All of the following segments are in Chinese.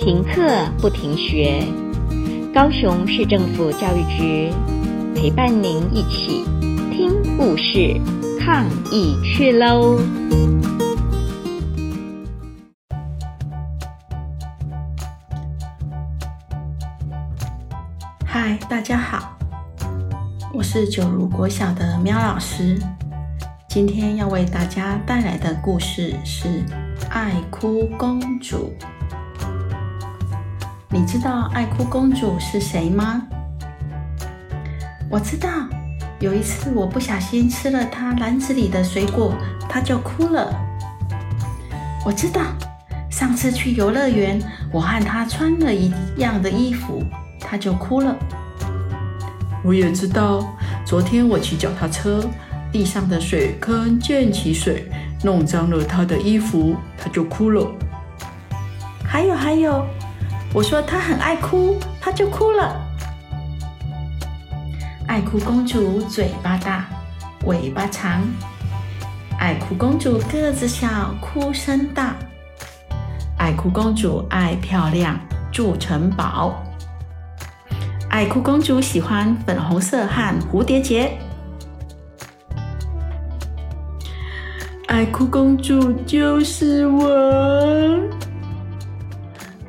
停课不停学，高雄市政府教育局陪伴您一起听故事、抗疫去喽！嗨，大家好，我是九如国小的喵老师，今天要为大家带来的故事是《爱哭公主》。你知道爱哭公主是谁吗？我知道，有一次我不小心吃了她篮子里的水果，她就哭了。我知道，上次去游乐园，我和她穿了一样的衣服，她就哭了。我也知道，昨天我骑脚踏车，地上的水坑溅起水，弄脏了她的衣服，她就哭了。还有还有。我说她很爱哭，她就哭了。爱哭公主嘴巴大，尾巴长。爱哭公主个子小，哭声大。爱哭公主爱漂亮，住城堡。爱哭公主喜欢粉红色和蝴蝶结。爱哭公主就是我。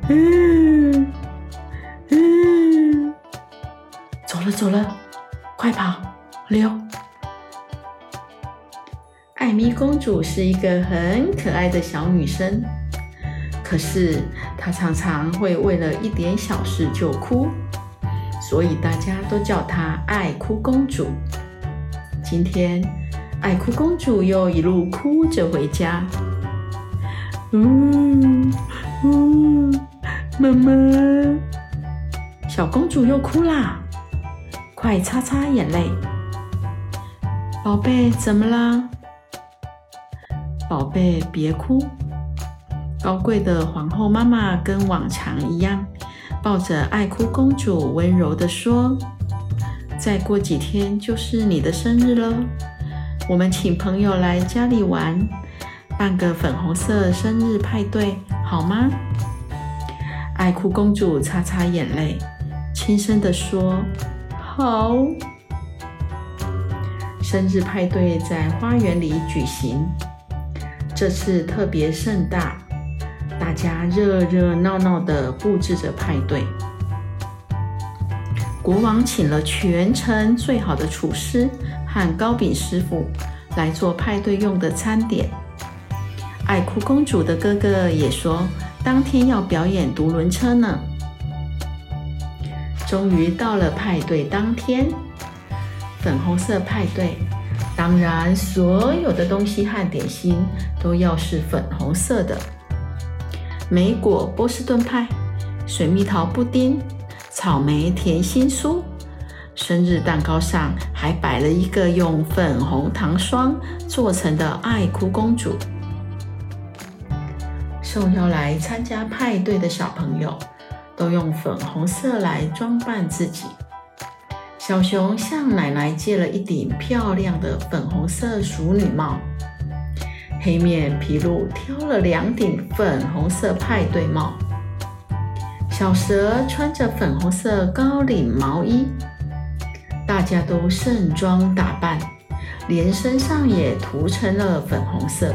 嗯走了，快跑，溜！艾米公主是一个很可爱的小女生，可是她常常会为了一点小事就哭，所以大家都叫她爱哭公主。今天，爱哭公主又一路哭着回家。嗯嗯。妈妈，小公主又哭啦！快擦擦眼泪。宝贝，怎么啦？宝贝，别哭。高贵的皇后妈妈跟往常一样，抱着爱哭公主，温柔地说：“再过几天就是你的生日了，我们请朋友来家里玩，办个粉红色生日派对，好吗？”爱哭公主擦擦眼泪，轻声地说：“好。”生日派对在花园里举行，这次特别盛大，大家热热闹闹的布置着派对。国王请了全城最好的厨师和糕饼师傅来做派对用的餐点。爱哭公主的哥哥也说。当天要表演独轮车呢。终于到了派对当天，粉红色派对，当然所有的东西和点心都要是粉红色的。莓果波士顿派、水蜜桃布丁、草莓甜心酥，生日蛋糕上还摆了一个用粉红糖霜做成的爱哭公主。受邀来参加派对的小朋友都用粉红色来装扮自己。小熊向奶奶借了一顶漂亮的粉红色淑女帽，黑面琵鹭挑了两顶粉红色派对帽，小蛇穿着粉红色高领毛衣，大家都盛装打扮，连身上也涂成了粉红色。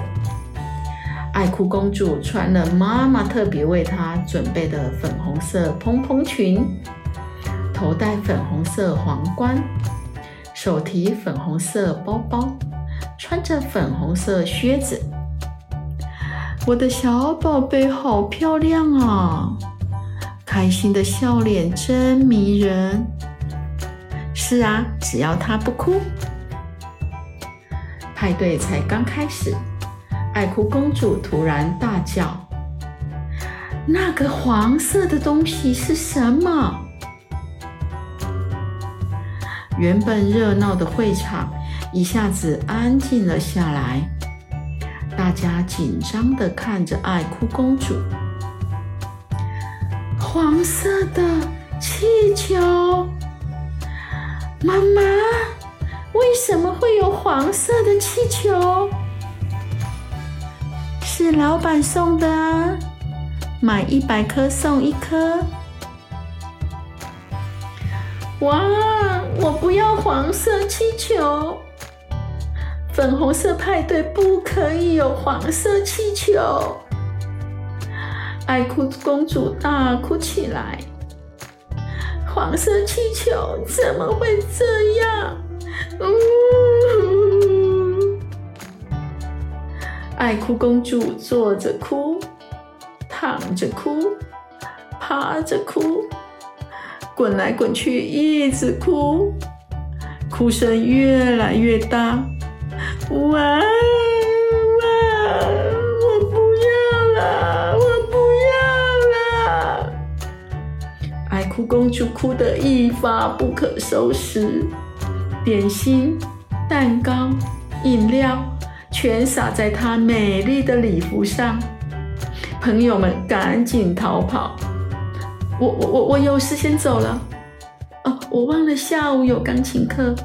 爱哭公主穿了妈妈特别为她准备的粉红色蓬蓬裙，头戴粉红色皇冠，手提粉红色包包，穿着粉红色靴子。我的小宝贝好漂亮啊！开心的笑脸真迷人。是啊，只要她不哭，派对才刚开始。爱哭公主突然大叫：“那个黄色的东西是什么？”原本热闹的会场一下子安静了下来，大家紧张的看着爱哭公主。黄色的气球，妈妈，为什么会有黄色的气球？是老板送的啊！买一百颗送一颗。哇，我不要黄色气球，粉红色派对不可以有黄色气球。爱哭公主大哭起来。黄色气球怎么会这样？呜！爱哭公主坐着哭，躺着哭，趴着哭，滚来滚去，一直哭，哭声越来越大。哇哇！我不要了，我不要了。爱！哭公主哭得一发不可收拾，点心、蛋糕、饮料全洒在她美丽的礼服上。朋友们赶紧逃跑。我我我我有事先走了。哦，我忘了下午有钢琴课。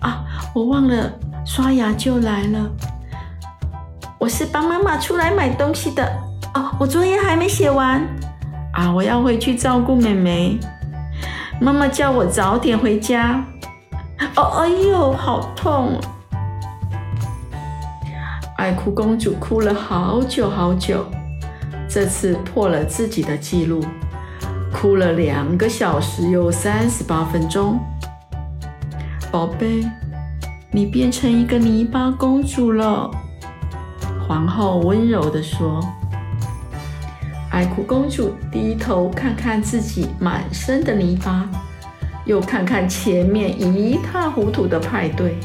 啊，我忘了刷牙就来了。我是帮妈妈出来买东西的。哦，我作业还没写完。啊！我要回去照顾妹妹。妈妈叫我早点回家。哦，哎呦，好痛！爱哭公主哭了好久好久，这次破了自己的记录，哭了两个小时又三十八分钟。宝贝，你变成一个泥巴公主了。皇后温柔地说。爱哭公主低头看看自己满身的泥巴，又看看前面一塌糊涂的派对。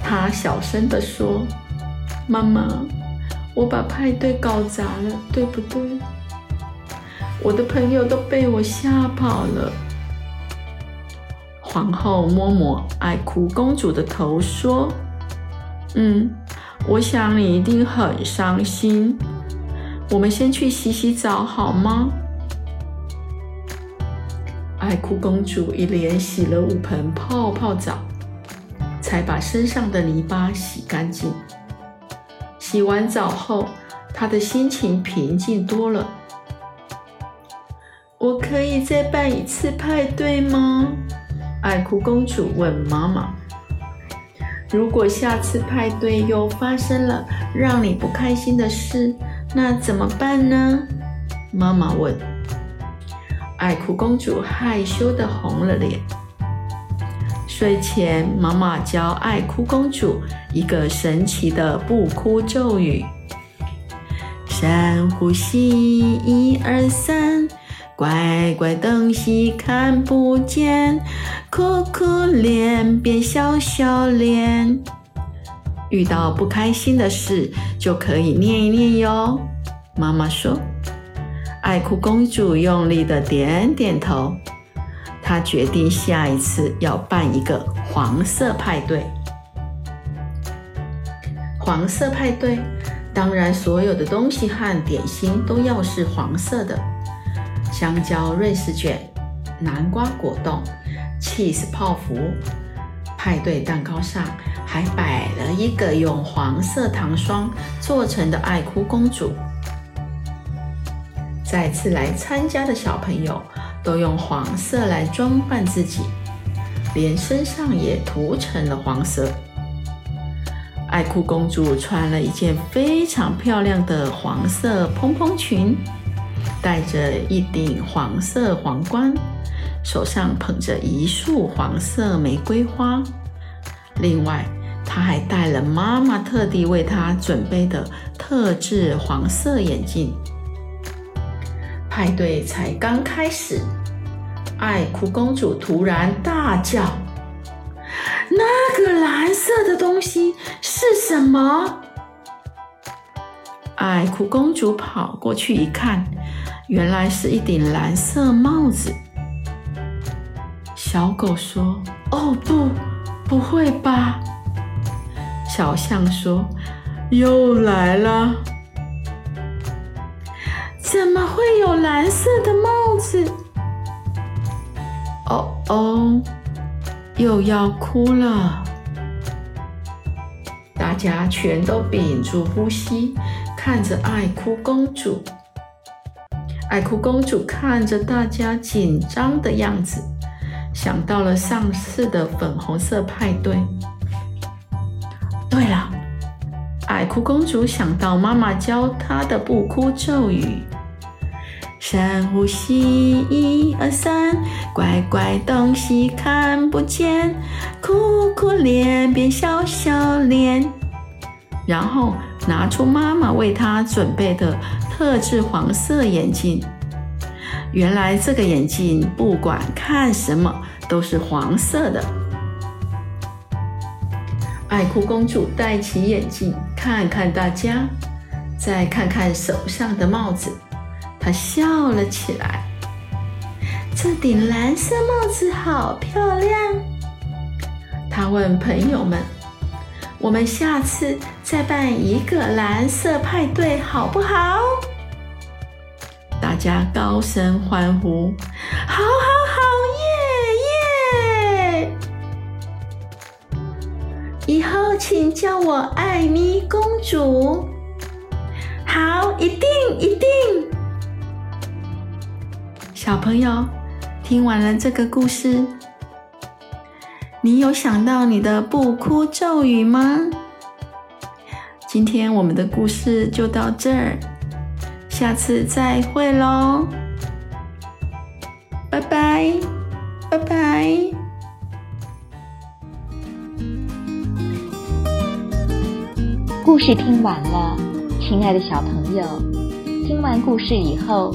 她小声地说：“妈妈，我把派对搞砸了，对不对？我的朋友都被我吓跑了。”皇后摸摸爱哭公主的头说：“嗯，我想你一定很伤心。”我们先去洗洗澡好吗？爱哭公主一连洗了五盆泡泡澡，才把身上的泥巴洗干净。洗完澡后，她的心情平静多了。我可以再办一次派对吗？爱哭公主问妈妈。如果下次派对又发生了让你不开心的事，那怎么办呢？妈妈问。爱哭公主害羞的红了脸。睡前，妈妈教爱哭公主一个神奇的不哭咒语：深呼吸，一二三，乖乖东西看不见，哭哭脸变笑笑脸。遇到不开心的事，就可以念一念哟。妈妈说：“爱哭公主用力的点点头。他决定下一次要办一个黄色派对。黄色派对，当然所有的东西和点心都要是黄色的：香蕉瑞士卷、南瓜果冻、cheese 泡芙。派对蛋糕上。”还摆了一个用黄色糖霜做成的爱哭公主。再次来参加的小朋友都用黄色来装扮自己，连身上也涂成了黄色。爱哭公主穿了一件非常漂亮的黄色蓬蓬裙，戴着一顶黄色皇冠，手上捧着一束黄色玫瑰花。另外，她还戴了妈妈特地为她准备的特制黄色眼镜。派对才刚开始，爱哭公主突然大叫：“那个蓝色的东西是什么？”爱哭公主跑过去一看，原来是一顶蓝色帽子。小狗说：“哦，不，不会吧？”小象说：“又来了，怎么会有蓝色的帽子？”哦哦，又要哭了。大家全都屏住呼吸，看着爱哭公主。爱哭公主看着大家紧张的样子，想到了上次的粉红色派对。对了，爱哭公主想到妈妈教她的不哭咒语：深呼吸，一二三，乖乖东西看不见，哭哭脸变笑笑脸。然后拿出妈妈为她准备的特制黄色眼镜。原来这个眼镜不管看什么都是黄色的。爱哭公主戴起眼镜，看看大家，再看看手上的帽子，她笑了起来。这顶蓝色帽子好漂亮。她问朋友们：“我们下次再办一个蓝色派对，好不好？”大家高声欢呼：“好好！”好！耶，耶以后请叫我艾米公主。好，一定一定。小朋友，听完了这个故事，你有想到你的不哭咒语吗？今天我们的故事就到这儿，下次再会喽，拜拜，拜拜。故事听完了，亲爱的小朋友，听完故事以后，